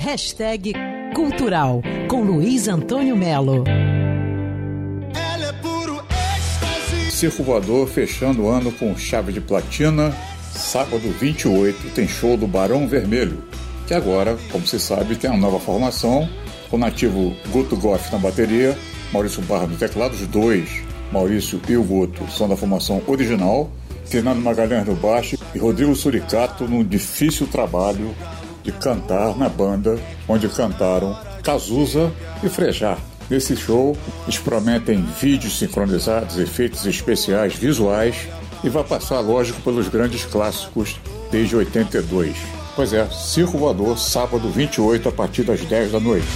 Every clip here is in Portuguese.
Hashtag Cultural com Luiz Antônio Melo. Circo Voador fechando o ano com chave de platina. Sábado 28 tem show do Barão Vermelho, que agora, como se sabe, tem uma nova formação, com o nativo Guto Goff na bateria, Maurício Barra no teclado, os dois, Maurício e o Guto, são da formação original, Fernando Magalhães no baixo e Rodrigo Suricato num difícil trabalho de cantar na banda, onde cantaram Cazuza e Frejá. Nesse show, eles prometem vídeos sincronizados, efeitos especiais visuais e vai passar, lógico, pelos grandes clássicos desde 82. Pois é, Circo Voador, sábado 28, a partir das 10 da noite.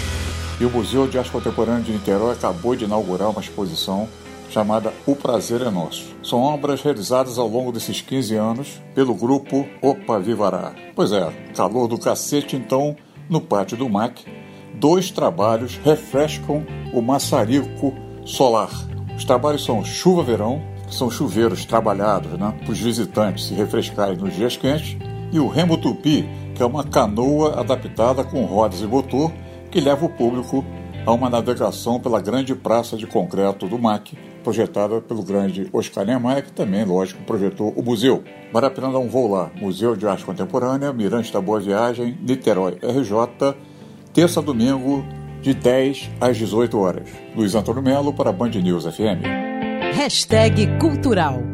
E o Museu de Arte Contemporânea de Niterói acabou de inaugurar uma exposição chamada O Prazer é Nosso. São obras realizadas ao longo desses 15 anos pelo grupo Opa Vivará. Pois é, calor do cacete então no pátio do MAC. Dois trabalhos refrescam o maçarico solar. Os trabalhos são Chuva Verão, que são chuveiros trabalhados né, para os visitantes se refrescarem nos dias quentes, e o Remo Tupi, que é uma canoa adaptada com rodas e motor que leva o público a uma navegação pela grande praça de concreto do MAC, projetada pelo grande Oscar Niemeyer, que também, lógico, projetou o museu. Vale a pena dar um voo lá. Museu de Arte Contemporânea, Mirante da Boa Viagem, Niterói, RJ, terça a domingo, de 10 às 18 horas. Luiz Antônio Melo para Band News FM. Hashtag Cultural